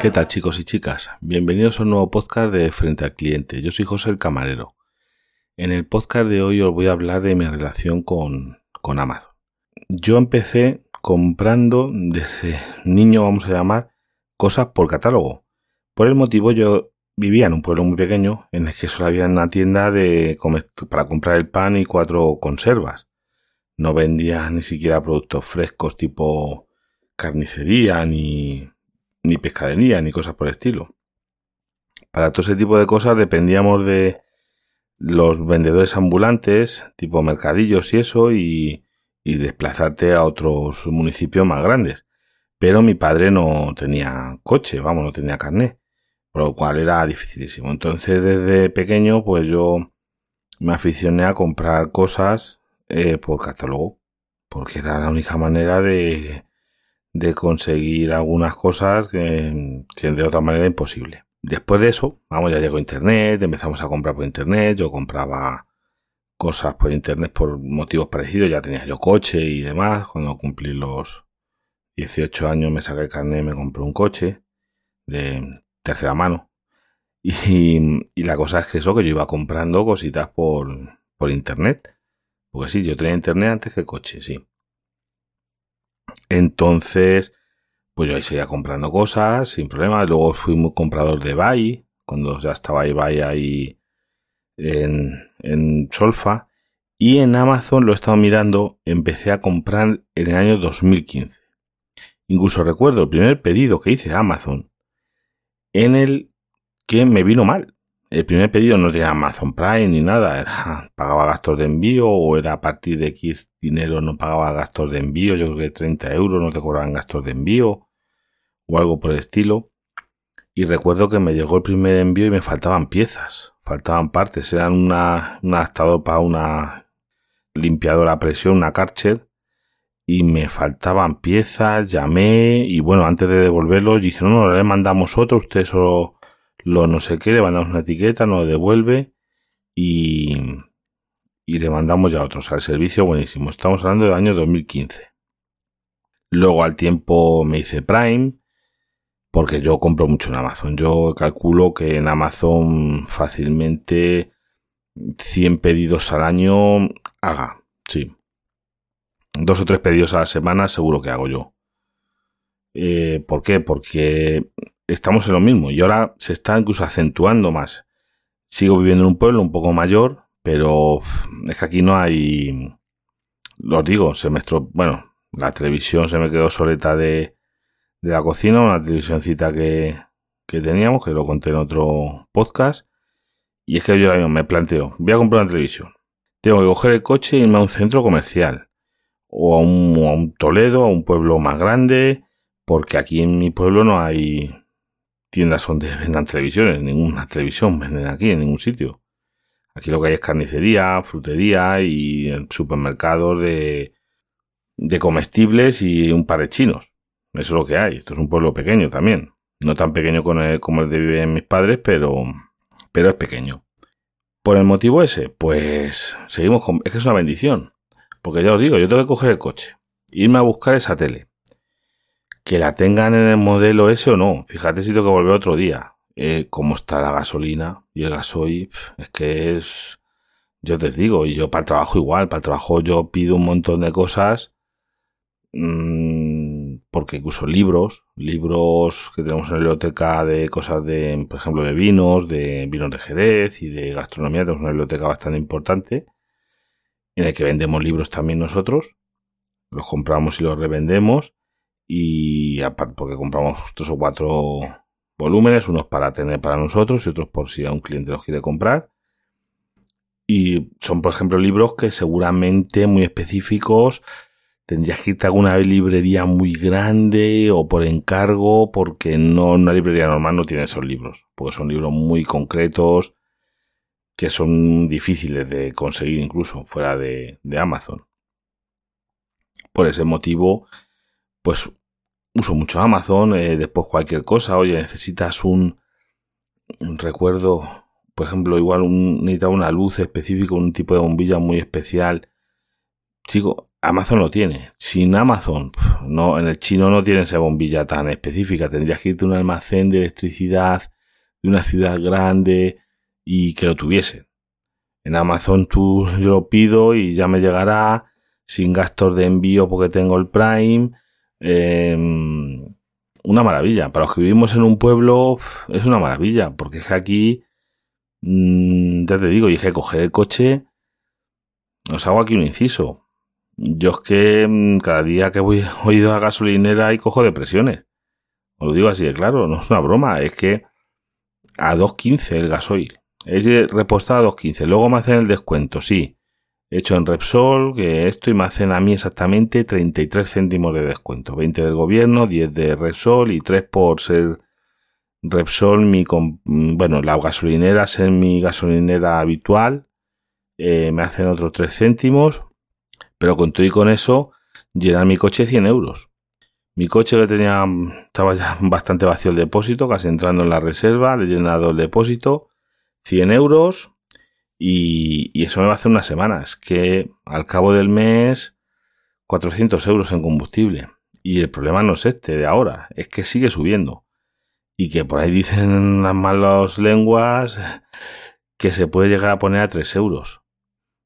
¿Qué tal chicos y chicas? Bienvenidos a un nuevo podcast de Frente al Cliente. Yo soy José el Camarero. En el podcast de hoy os voy a hablar de mi relación con, con Amazon. Yo empecé comprando desde niño, vamos a llamar, cosas por catálogo. Por el motivo yo vivía en un pueblo muy pequeño en el que solo había una tienda de para comprar el pan y cuatro conservas. No vendía ni siquiera productos frescos tipo carnicería ni, ni pescadería ni cosas por el estilo. Para todo ese tipo de cosas dependíamos de los vendedores ambulantes, tipo mercadillos y eso, y, y desplazarte a otros municipios más grandes. Pero mi padre no tenía coche, vamos, no tenía carnet, por lo cual era dificilísimo. Entonces, desde pequeño, pues yo me aficioné a comprar cosas eh, por catálogo, porque era la única manera de, de conseguir algunas cosas que, que de otra manera imposible. Después de eso, vamos, ya llegó internet, empezamos a comprar por internet, yo compraba cosas por internet por motivos parecidos, ya tenía yo coche y demás, cuando cumplí los 18 años me saqué el carnet, me compré un coche de tercera mano. Y, la cosa es que eso, que yo iba comprando cositas por, por internet. Porque sí, yo tenía internet antes que coche, sí. Entonces, pues yo ahí seguía comprando cosas sin problema. Luego fui muy comprador de Bay, cuando ya estaba eBay ahí en, en Solfa. Y en Amazon lo he estado mirando, empecé a comprar en el año 2015. Incluso recuerdo el primer pedido que hice a Amazon en el que me vino mal. El primer pedido no tenía Amazon Prime ni nada, era, pagaba gastos de envío o era a partir de X dinero no pagaba gastos de envío, yo creo que 30 euros no te cobraban gastos de envío o algo por el estilo. Y recuerdo que me llegó el primer envío y me faltaban piezas, faltaban partes, eran una, un adaptador para una limpiadora a presión, una Karcher, y me faltaban piezas, llamé y bueno, antes de devolverlo, dice, no, no, le mandamos otro, usted solo lo no sé qué, le mandamos una etiqueta, nos lo devuelve y, y le mandamos ya otros al servicio buenísimo. Estamos hablando del año 2015. Luego al tiempo me hice Prime, porque yo compro mucho en Amazon. Yo calculo que en Amazon fácilmente 100 pedidos al año haga, sí. Dos o tres pedidos a la semana seguro que hago yo. Eh, ¿Por qué? Porque estamos en lo mismo y ahora se está incluso acentuando más. Sigo viviendo en un pueblo un poco mayor, pero es que aquí no hay, lo digo, se me bueno, la televisión se me quedó soleta de, de la cocina, una televisioncita que, que teníamos, que lo conté en otro podcast. Y es que yo me planteo, voy a comprar una televisión. Tengo que coger el coche y irme a un centro comercial. O a un, a un Toledo, a un pueblo más grande. Porque aquí en mi pueblo no hay, tiendas donde vendan televisiones, ninguna televisión venden aquí en ningún sitio. Aquí lo que hay es carnicería, frutería y supermercados de, de comestibles y un par de chinos. Eso es lo que hay. Esto es un pueblo pequeño también. No tan pequeño como el de viven mis padres, pero, pero es pequeño. Por el motivo ese, pues seguimos con... Es que es una bendición. Porque ya os digo, yo tengo que coger el coche, irme a buscar esa tele, que la tengan en el modelo ese o no. Fíjate si tengo que volver otro día. Eh, cómo está la gasolina y el gasoil, es que es, yo te digo, y yo para el trabajo igual, para el trabajo yo pido un montón de cosas, mmm, porque incluso libros, libros que tenemos en la biblioteca de cosas de, por ejemplo, de vinos, de vinos de Jerez y de gastronomía, tenemos una biblioteca bastante importante, en el que vendemos libros también nosotros, los compramos y los revendemos, y aparte porque compramos tres o cuatro volúmenes, unos para tener para nosotros y otros por si a un cliente los quiere comprar. Y son, por ejemplo, libros que seguramente muy específicos tendrías que irte a alguna librería muy grande o por encargo, porque no una librería normal no tiene esos libros, porque son libros muy concretos que son difíciles de conseguir incluso fuera de, de Amazon. Por ese motivo, pues uso mucho Amazon, eh, después cualquier cosa, oye, necesitas un, recuerdo, por ejemplo, igual un, necesitaba una luz específica, un tipo de bombilla muy especial. Chico, Amazon lo tiene. Sin Amazon, no, en el chino no tiene esa bombilla tan específica. Tendrías que irte a un almacén de electricidad de una ciudad grande y que lo tuviesen. En Amazon tú yo lo pido y ya me llegará sin gastos de envío porque tengo el Prime. Em, una maravilla. Para los que vivimos en un pueblo es una maravilla, porque es aquí, mm, ya te digo, y que coger el coche, os hago aquí un inciso. Yo es que mm, cada día que voy ido a gasolinera y cojo depresiones. Os lo digo así de claro, no es una broma, es que a 2.15 el gasoil. Es repostado a 2.15. Luego me hacen el descuento, sí. Hecho en Repsol, que esto y me hacen a mí exactamente 33 céntimos de descuento. 20 del gobierno, 10 de Repsol y 3 por ser Repsol, mi, bueno, la gasolinera, ser mi gasolinera habitual. Eh, me hacen otros 3 céntimos. Pero con todo y con eso, llenar mi coche 100 euros. Mi coche que tenía, estaba ya bastante vacío el depósito, casi entrando en la reserva, le he llenado el depósito, 100 euros, y, eso me va a hacer unas semanas, que al cabo del mes, 400 euros en combustible. Y el problema no es este de ahora, es que sigue subiendo. Y que por ahí dicen las malas lenguas que se puede llegar a poner a 3 euros.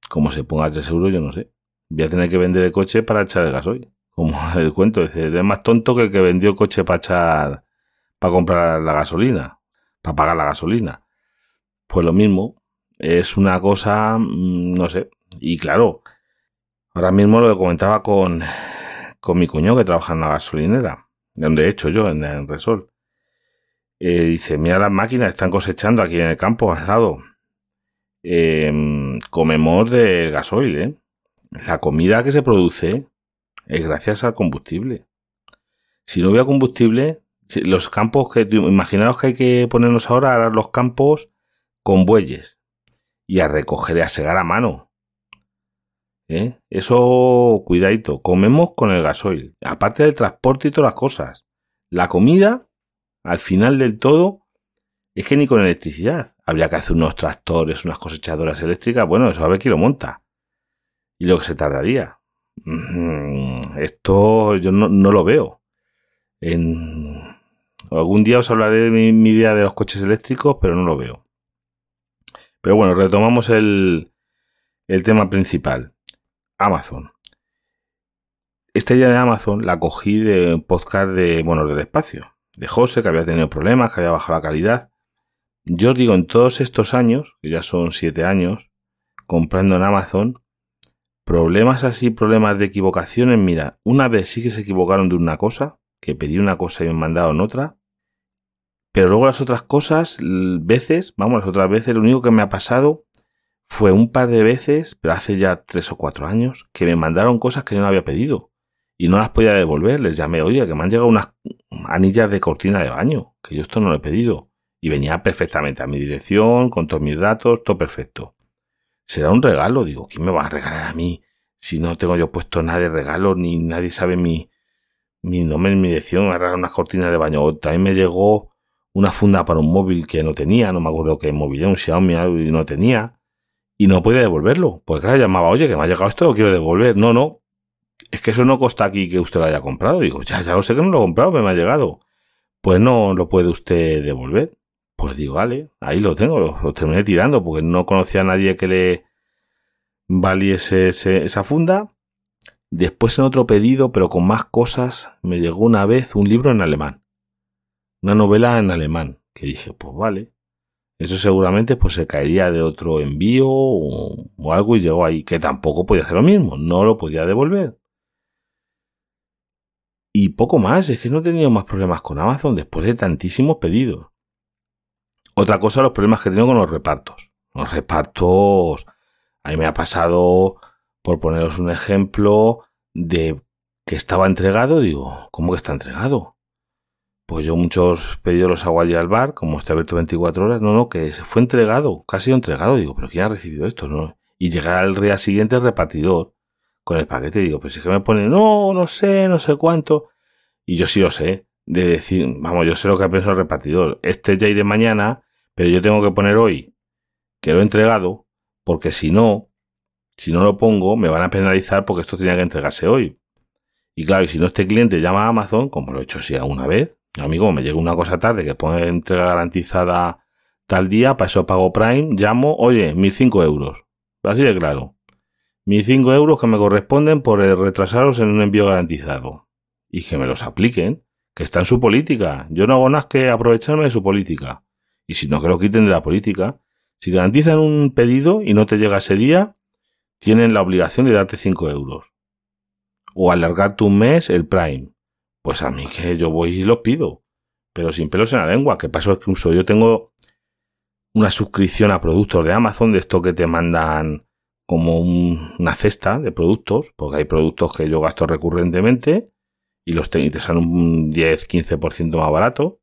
Como se ponga a 3 euros, yo no sé. Voy a tener que vender el coche para echar el gasoil como el cuento, es más tonto que el que vendió el coche para echar, para comprar la gasolina, para pagar la gasolina. Pues lo mismo, es una cosa, mm, no sé, y claro, ahora mismo lo que comentaba con, con mi cuñado que trabaja en la gasolinera, donde he hecho yo, en el Resol. Eh, dice, mira las máquinas, están cosechando aquí en el campo al lado. Em, comemos de gasoil, ¿eh? La comida que se produce es gracias al combustible. Si no hubiera combustible, los campos que imaginaros que hay que ponernos ahora los campos con bueyes y a recoger y a segar a mano. ¿Eh? Eso, cuidadito, comemos con el gasoil, aparte del transporte y todas las cosas. La comida, al final del todo, es que ni con electricidad. Habría que hacer unos tractores, unas cosechadoras eléctricas, bueno, eso a ver quién lo monta. Y lo que se tardaría. Esto yo no, lo veo. En, algún día os hablaré de mi, idea de los coches eléctricos, pero no lo veo. Pero bueno, retomamos el, tema principal. Amazon. Esta idea de Amazon la cogí de un podcast de, bueno, del espacio. De José, que había tenido problemas, que había bajado la calidad. Yo digo, en todos estos años, que ya son siete años, comprando en Amazon, Problemas así, problemas de equivocaciones. Mira, una vez sí que se equivocaron de una cosa, que pedí una cosa y me mandaron otra. Pero luego las otras cosas, veces, vamos, las otras veces, lo único que me ha pasado fue un par de veces, pero hace ya tres o cuatro años, que me mandaron cosas que yo no había pedido. Y no las podía devolver. Les llamé, oye, que me han llegado unas anillas de cortina de baño, que yo esto no lo he pedido. Y venía perfectamente a mi dirección, con todos mis datos, todo perfecto será un regalo. Digo, ¿quién me va a regalar a mí? Si no tengo yo puesto nada de regalo, ni nadie sabe mi, mi nombre mi dirección, agarrar unas cortinas de baño. También me llegó una funda para un móvil que no tenía, no me acuerdo qué móvil, un Xiaomi y no tenía, y no podía devolverlo. Pues claro, llamaba, oye, que me ha llegado esto, lo quiero devolver. No, no, es que eso no costa aquí que usted lo haya comprado. Digo, ya, ya lo sé que no lo he comprado, me ha llegado. Pues no lo puede usted devolver. Pues digo, vale, ahí lo tengo, lo, terminé tirando porque no conocía a nadie que le valiese esa funda. Después en otro pedido, pero con más cosas, me llegó una vez un libro en alemán. Una novela en alemán. Que dije, pues vale. Eso seguramente pues se caería de otro envío o, algo y llegó ahí. Que tampoco podía hacer lo mismo. No lo podía devolver. Y poco más. Es que no he tenido más problemas con Amazon después de tantísimos pedidos. Otra cosa, los problemas que he tenido con los repartos. Los repartos, a mí me ha pasado, por poneros un ejemplo, de que estaba entregado, digo, ¿cómo que está entregado? Pues yo muchos pedidos los hago allí al bar, como está abierto 24 horas, no, no, que se fue entregado, casi entregado, digo, pero ¿quién ha recibido esto? No? Y llegar al día siguiente el repartidor con el paquete, digo, pues es que me pone, no, no sé, no sé cuánto, y yo sí lo sé, de decir, vamos, yo sé lo que ha pensado el repartidor. Este ya iré mañana, pero yo tengo que poner hoy que lo he entregado, porque si no, si no lo pongo, me van a penalizar porque esto tenía que entregarse hoy. Y claro, y si no este cliente llama a Amazon, como lo he hecho así alguna vez, amigo, me llega una cosa tarde que pone entrega garantizada tal día, para eso pago Prime, llamo, oye, 1.005 euros. Así de claro. 1.005 euros que me corresponden por retrasaros en un envío garantizado. Y que me los apliquen, que está en su política. Yo no hago nada que aprovecharme de su política. Y si no, que lo quiten de la política. Si garantizan un pedido y no te llega ese día, tienen la obligación de darte 5 euros. O alargarte un mes el Prime. Pues a mí que yo voy y lo pido. Pero sin pelos en la lengua. Que pasó es que uso. Yo tengo una suscripción a productos de Amazon, de esto que te mandan como una cesta de productos, porque hay productos que yo gasto recurrentemente y los te, te salen un 10-15% más barato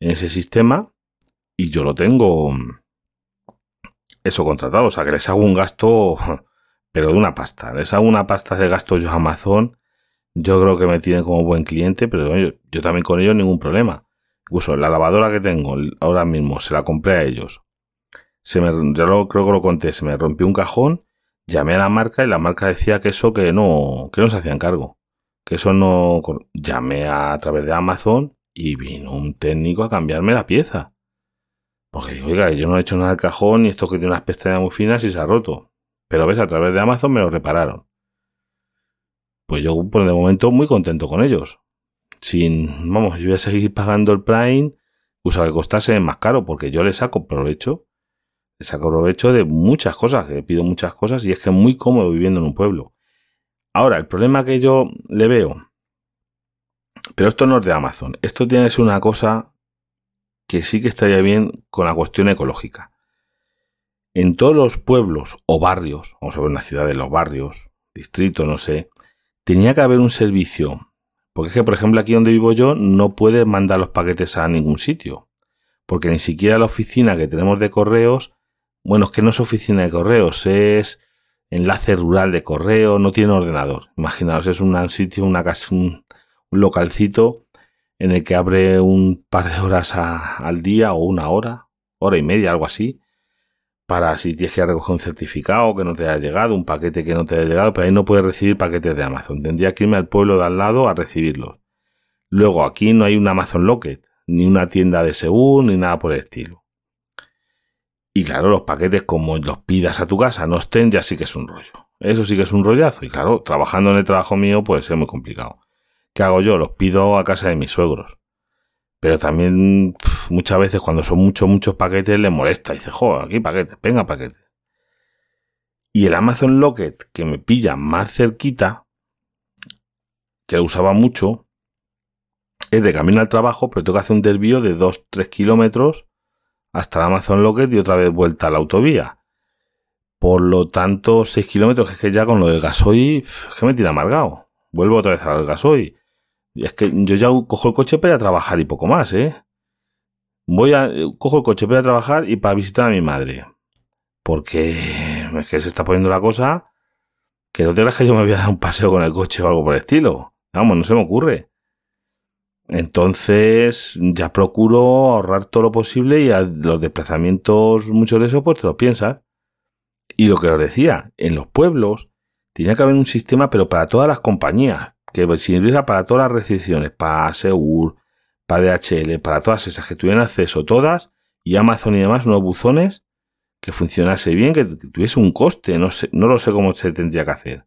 en ese sistema y yo lo tengo eso contratado, o sea que les hago un gasto pero de una pasta, les hago una pasta de gasto yo a Amazon, yo creo que me tienen como buen cliente, pero yo, yo también con ellos ningún problema. Incluso la lavadora que tengo ahora mismo, se la compré a ellos. Se me, yo creo que lo conté, se me rompió un cajón, llamé a la marca y la marca decía que eso que no, que no se hacían cargo. Que eso no, llamé a, través de Amazon y vino un técnico a cambiarme la pieza. Porque digo, oiga, yo no he hecho nada al cajón y esto que tiene unas pestañas muy finas y se ha roto. Pero ves, a través de Amazon me lo repararon. Pues yo, por el momento, muy contento con ellos sin, vamos, yo voy a seguir pagando el Prime, usa que costase más caro, porque yo le saco provecho, le saco provecho de muchas cosas, que pido muchas cosas, y es que es muy cómodo viviendo en un pueblo. Ahora, el problema que yo le veo, pero esto no es de Amazon, esto tiene que ser una cosa que sí que estaría bien con la cuestión ecológica. En todos los pueblos o barrios, vamos a ver una ciudad de los barrios, distrito, no sé, tenía que haber un servicio porque es que, por ejemplo, aquí donde vivo yo no puede mandar los paquetes a ningún sitio. Porque ni siquiera la oficina que tenemos de correos, bueno, es que no es oficina de correos, es enlace rural de correo, no tiene ordenador. Imaginaos, es un sitio, una casa, un, localcito en el que abre un par de horas al día o una hora, hora y media, algo así, para si tienes que recoger un certificado que no te haya llegado, un paquete que no te haya llegado, pero ahí no puedes recibir paquetes de Amazon. Tendría que irme al pueblo de al lado a recibirlos. Luego, aquí no hay un Amazon Locket, ni una tienda de Seúl, ni nada por el estilo. Y claro, los paquetes, como los pidas a tu casa, no estén, ya sí que es un rollo. Eso sí que es un rollazo. Y claro, trabajando en el trabajo mío puede ser muy complicado. ¿Qué hago yo? Los pido a casa de mis suegros. Pero también muchas veces cuando son muchos, muchos paquetes le molesta. Y dice, joder, aquí paquetes, venga paquetes. Y el Amazon Locket que me pilla más cerquita, que lo usaba mucho, es de camino al trabajo, pero tengo que hacer un desvío de 2-3 kilómetros hasta el Amazon Locket y otra vez vuelta a la autovía. Por lo tanto, 6 kilómetros, es que ya con lo del gasoil, es que me tira amargado. Vuelvo otra vez al gasoil. Es que yo ya cojo el coche para ir a trabajar y poco más, ¿eh? Voy a, cojo el coche para ir a trabajar y para visitar a mi madre. Porque es que se está poniendo la cosa que no te creas que yo me voy a dar un paseo con el coche o algo por el estilo. Vamos, no se me ocurre. Entonces, ya procuro ahorrar todo lo posible y a los desplazamientos, muchos de esos, pues te lo piensas. Y lo que os decía, en los pueblos tenía que haber un sistema, pero para todas las compañías que sirviera para todas las recepciones, para Seur, para DHL, para todas esas que tuvieran acceso todas, y Amazon y demás, unos buzones que funcionase bien, que tuviese un coste, no sé, no lo sé cómo se tendría que hacer.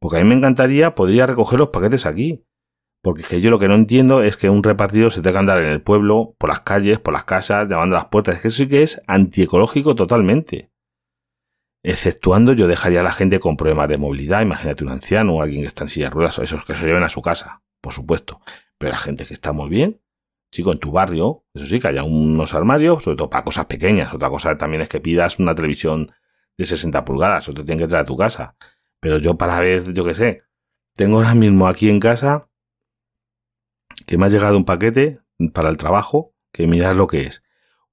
Porque a mí me encantaría, podría recoger los paquetes aquí. Porque es que yo lo que no entiendo es que un repartido se tenga que andar en el pueblo, por las calles, por las casas, llamando a las puertas. Es que eso sí que es antiecológico totalmente. Exceptuando, yo dejaría a la gente con problemas de movilidad, imagínate un anciano o alguien que está en silla de ruedas, esos que se lleven a su casa, por supuesto. Pero la gente que está muy bien, chico, en tu barrio, eso sí, que haya unos armarios, sobre todo para cosas pequeñas. Otra cosa también es que pidas una televisión de 60 pulgadas, o te tienen que traer a tu casa. Pero yo para ver, yo qué sé, tengo ahora mismo aquí en casa que me ha llegado un paquete para el trabajo, que mirad lo que es.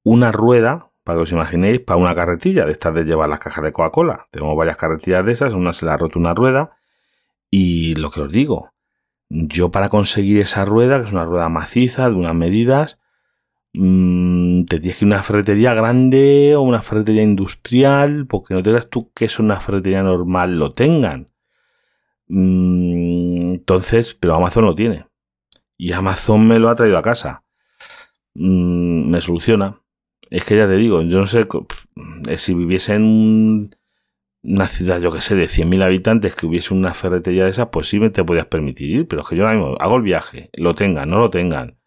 Una rueda para que os imaginéis, para una carretilla de estas de llevar las cajas de Coca-Cola. Tenemos varias carretillas de esas, una se le ha roto una rueda. Y lo que os digo, yo para conseguir esa rueda, que es una rueda maciza, de unas medidas, mm, te tienes que ir una ferretería grande o una ferretería industrial, porque no te creas tú que es una ferretería normal lo tengan. Mm, entonces, pero Amazon lo tiene. Y Amazon me lo ha traído a casa. Mm, me soluciona. Es que ya te digo, yo no sé eh, si viviese en una ciudad, yo que sé, de 100.000 habitantes, que hubiese una ferretería de esas, pues sí me te podías permitir ir, pero es que yo ahora mismo hago el viaje, lo tengan, no lo tengan.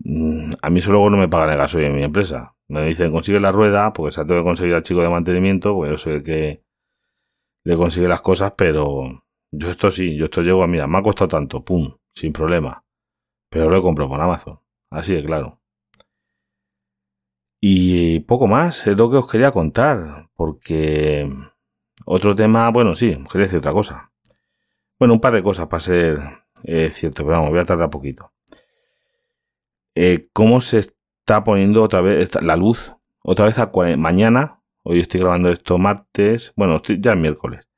Mm, a mí eso luego no me pagan el gasoil en mi empresa. Me dicen, consigue la rueda, porque se tengo que conseguir al chico de mantenimiento, pues yo soy el que le consigue las cosas, pero yo esto sí, yo esto llego a, mira, me ha costado tanto, pum, sin problema. Pero lo he comprado por Amazon. Así de claro. Y poco más es lo que os quería contar, porque otro tema, bueno, sí, quería decir otra cosa. Bueno, un par de cosas para ser eh, cierto, pero vamos, voy a tardar poquito. Eh, ¿Cómo se está poniendo otra vez la luz? Otra vez a mañana, hoy estoy grabando esto martes, bueno, estoy ya es miércoles.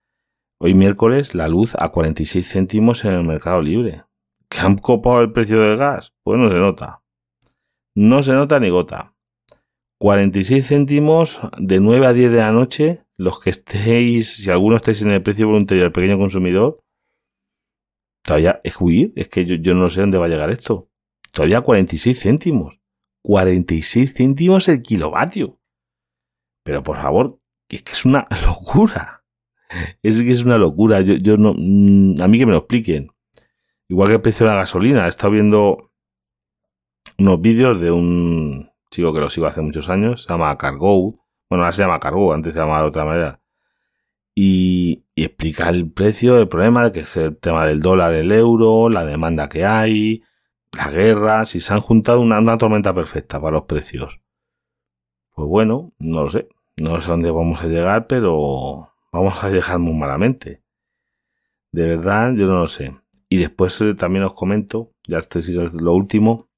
Hoy miércoles la luz a 46 céntimos en el mercado libre. ¿Que han copado el precio del gas? Pues no se nota. No se nota ni gota. 46 céntimos de 9 a 10 de la noche. Los que estéis, si alguno estáis en el precio voluntario del pequeño consumidor, todavía es huir. Es que yo, yo no sé dónde va a llegar esto. Todavía 46 céntimos. 46 céntimos el kilovatio. Pero por favor, es que es una locura es que es una locura. Yo, yo no, mm, a mí que me lo expliquen. Igual que el precio de la gasolina. He estado viendo unos vídeos de un chico que lo sigo hace muchos años. Se llama Cargo. Bueno, ahora se llama Cargo, antes se llamaba de otra manera. Y, explica el precio, el problema, que es el tema del dólar, el euro, la demanda que hay, la guerra, si se han juntado una, tormenta perfecta para los precios. Pues bueno, no lo sé. No sé dónde vamos a llegar, pero vamos a dejar muy malamente. De verdad, yo no lo sé. Y después eh, también os comento, ya estoy lo último,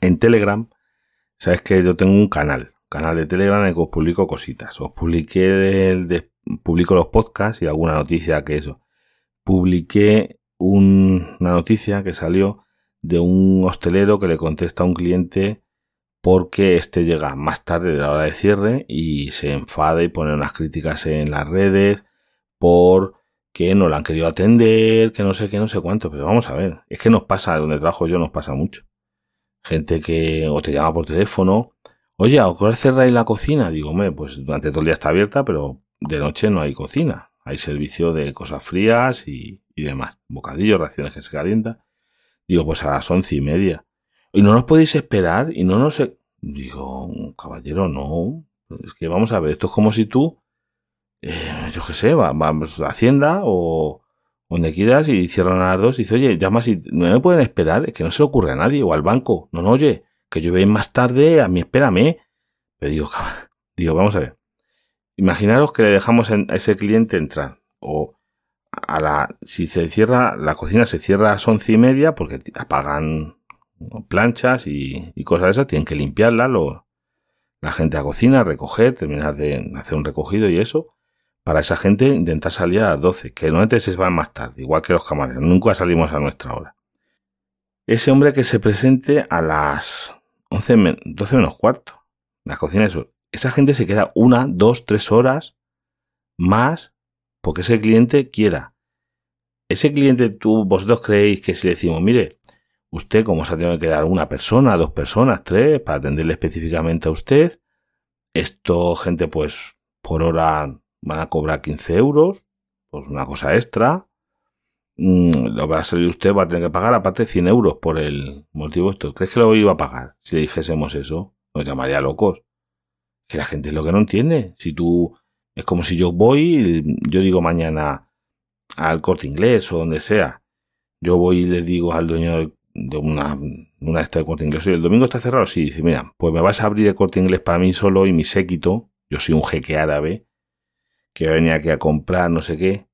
en Telegram, sabes que yo tengo un canal, canal de Telegram en el que os publico cositas. Os publiqué publico los podcasts y alguna noticia que eso. Publiqué una noticia que salió de un hostelero que le contesta a un cliente porque este llega más tarde de la hora de cierre y se enfada y pone unas críticas en las redes por que no la han querido atender, que no sé qué, no sé cuánto, pero vamos a ver, es que nos pasa, donde trabajo yo nos pasa mucho. Gente que o te llama por teléfono, oye, ¿a qué cerráis la cocina? Digo, pues durante todo el día está abierta, pero de noche no hay cocina. Hay servicio de cosas frías y, y demás. Bocadillos, raciones que se calientan. Digo, pues a las once y media. Y no nos podéis esperar y no nos... Digo, caballero, no. Es que vamos a ver, esto es como si tú, eh, yo qué sé, vamos a Hacienda o donde quieras y cierran a las dos y dice, oye, llama si no me pueden esperar, es que no se le ocurre a nadie o al banco. No, no, oye, que yo vengo más tarde, a mí espérame. Pero digo, digo, vamos a ver. Imaginaros que le dejamos a ese cliente entrar o a la, si se cierra, la cocina se cierra a las once y media porque apagan planchas y, cosas de esas, tienen que limpiarla, la gente a cocina, recoger, terminar de hacer un recogido y eso. Para esa gente intentar salir a las 12, que normalmente se van más tarde, igual que los camareros, nunca salimos a nuestra hora. Ese hombre que se presente a las 11, 12 menos cuarto, la cocina, eso. Esa gente se queda una, dos, tres horas más porque ese cliente quiera. Ese cliente, tú, vosotros creéis que si le decimos, mire, Usted, como se ha tenido que quedar una persona, dos personas, tres, para atenderle específicamente a usted, esto, gente, pues, por hora van a cobrar 15 euros, pues una cosa extra. Mm, lo va a salir usted, va a tener que pagar aparte 100 euros por el motivo esto. ¿Crees que lo iba a pagar? Si le dijésemos eso, nos llamaría locos. Que la gente es lo que no entiende. Si tú, es como si yo voy, yo digo mañana al corte inglés o donde sea, yo voy y le digo al dueño de una, una esta de corte inglés. y el domingo está cerrado. Sí, dice, mira, pues me vas a abrir el corte inglés para mí solo y mi séquito. Yo soy un jeque árabe que venía aquí a comprar no sé qué.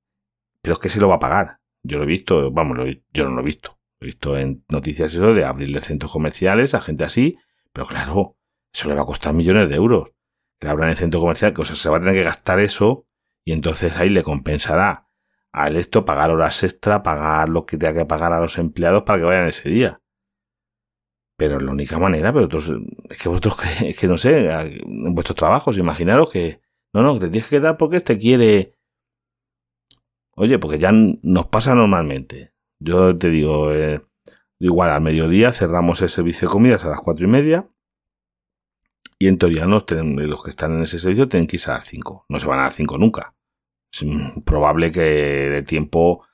Pero es que se lo va a pagar. Yo lo he visto, vamos, yo no lo he visto. He visto en noticias eso de abrirle centros comerciales a gente así. Pero claro, eso le va a costar millones de euros. Que le abran el centro comercial, que se va a tener que gastar eso y entonces ahí le compensará al esto pagar horas extra, pagar lo que tenga que pagar a los empleados para que vayan ese día. Pero es la única manera, pero otros, es que vosotros, es que no sé, en vuestros trabajos, imaginaros que, no, no, te tienes que dar porque este quiere. Oye, porque ya nos pasa normalmente. Yo te digo, eh, igual al mediodía cerramos el servicio de comidas a las cuatro y media. Y en teoría los, que están en ese servicio tienen que irse a las cinco. No se van a las cinco nunca. Es probable que de tiempo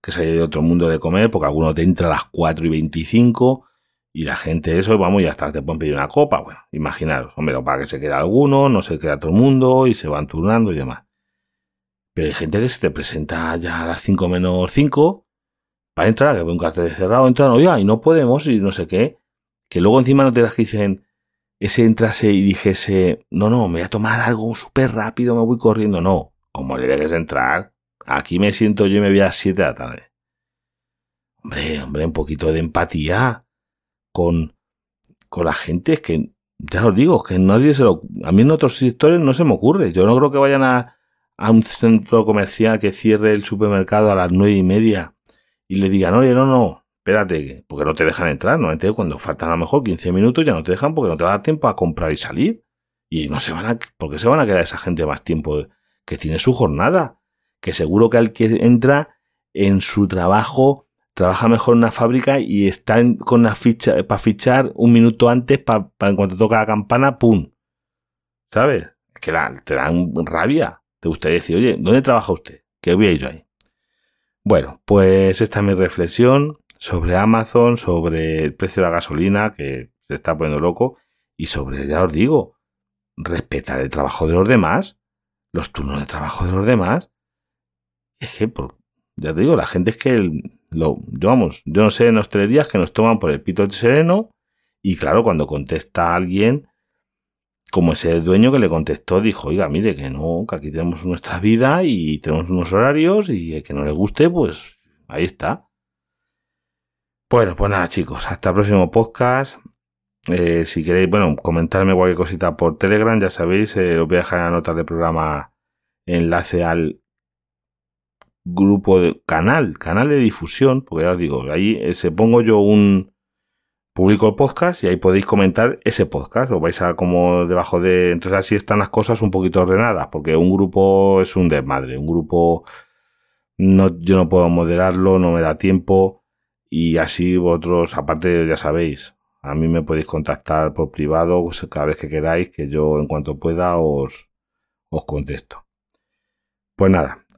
que se haya de otro mundo de comer, porque alguno te entra a las 4 y 25 y la gente eso, vamos, ya hasta te pueden pedir una copa. Bueno, imaginaros, hombre, para que se quede alguno, no se queda todo el mundo y se van turnando y demás. Pero hay gente que se te presenta ya a las 5 menos 5 para entrar, que ve un cartel cerrado, entran, oiga, y no podemos y no sé qué. Que luego encima no te das que dicen, ese entrase y dijese, no, no, me voy a tomar algo súper rápido, me voy corriendo. No, como le dejes entrar, Aquí me siento yo y me voy a las 7 de la tarde. Hombre, hombre, un poquito de empatía con, con la gente. Es que, ya os digo, que nadie se lo. A mí en otros sectores no se me ocurre. Yo no creo que vayan a, a un centro comercial que cierre el supermercado a las nueve y media y le digan, oye, no, no, espérate, porque no te dejan entrar. No, cuando faltan a lo mejor 15 minutos ya no te dejan porque no te va a dar tiempo a comprar y salir. Y no se van a. ¿Por qué se van a quedar esa gente más tiempo que tiene su jornada? que seguro que al que entra en su trabajo trabaja mejor en una fábrica y está con la ficha para fichar un minuto antes para en cuanto toca la campana, ¡pum! ¿Sabes? Es que te dan rabia. Te gustaría decir, oye, ¿dónde trabaja usted? Que voy a yo ahí. Bueno, pues esta es mi reflexión sobre Amazon, sobre el precio de la gasolina, que se está poniendo loco, y sobre, ya os digo, respetar el trabajo de los demás, los turnos de trabajo de los demás, es que, ya te digo, la gente es que, lo, yo vamos, yo no sé en hostelerías que nos toman por el pito sereno y claro, cuando contesta a alguien, como ese dueño que le contestó, dijo, oiga, mire que no, que aquí tenemos nuestra vida y tenemos unos horarios y el que no le guste, pues ahí está. Bueno, pues nada chicos, hasta el próximo podcast. Eh, si queréis, bueno, comentarme cualquier cosita por Telegram, ya sabéis, eh, os voy a dejar en la nota del programa enlace al grupo de canal, canal de difusión, porque ya os digo, ahí eh, se pongo yo un publico el podcast y ahí podéis comentar ese podcast, o vais a como debajo de, entonces así están las cosas un poquito ordenadas, porque un grupo es un desmadre, un grupo no, yo no puedo moderarlo, no me da tiempo y así vosotros, aparte ya sabéis, a mí me podéis contactar por privado pues, cada vez que queráis, que yo en cuanto pueda os, os contesto. Pues nada,